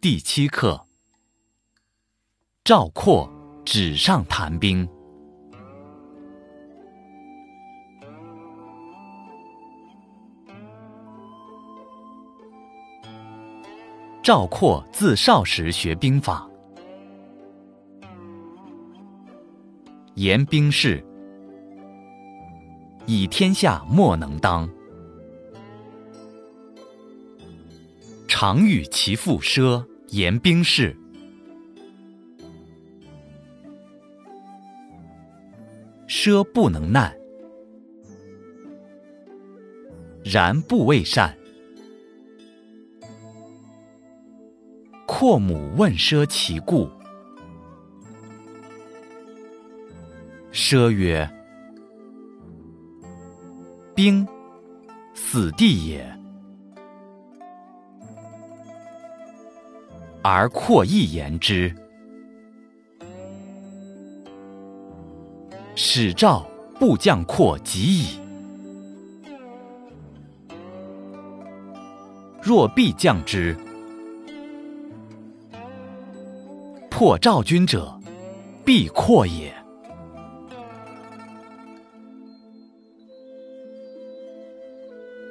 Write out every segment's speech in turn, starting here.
第七课：赵括纸上谈兵。赵括自少时学兵法，言兵事，以天下莫能当。常与其父奢言兵事，奢不能难，然不为善。阔母问奢其故，奢曰：“兵，死地也。”而阔亦言之，使赵不将阔及矣。若必将之，破赵军者，必阔也。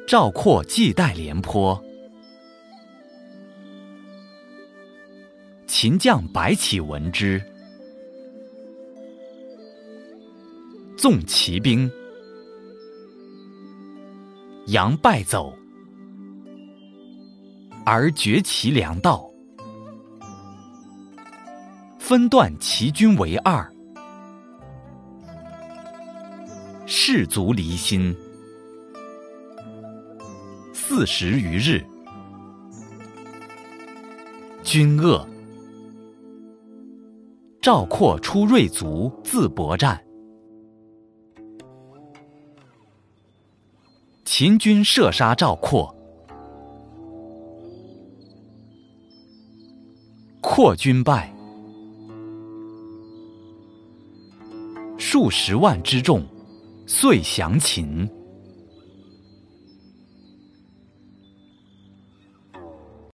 赵括既代廉颇。秦将白起闻之，纵骑兵，佯败走，而绝其粮道，分断齐军为二，士卒离心。四十余日，军恶。赵括出锐卒自搏战，秦军射杀赵括，括军败，数十万之众遂降秦。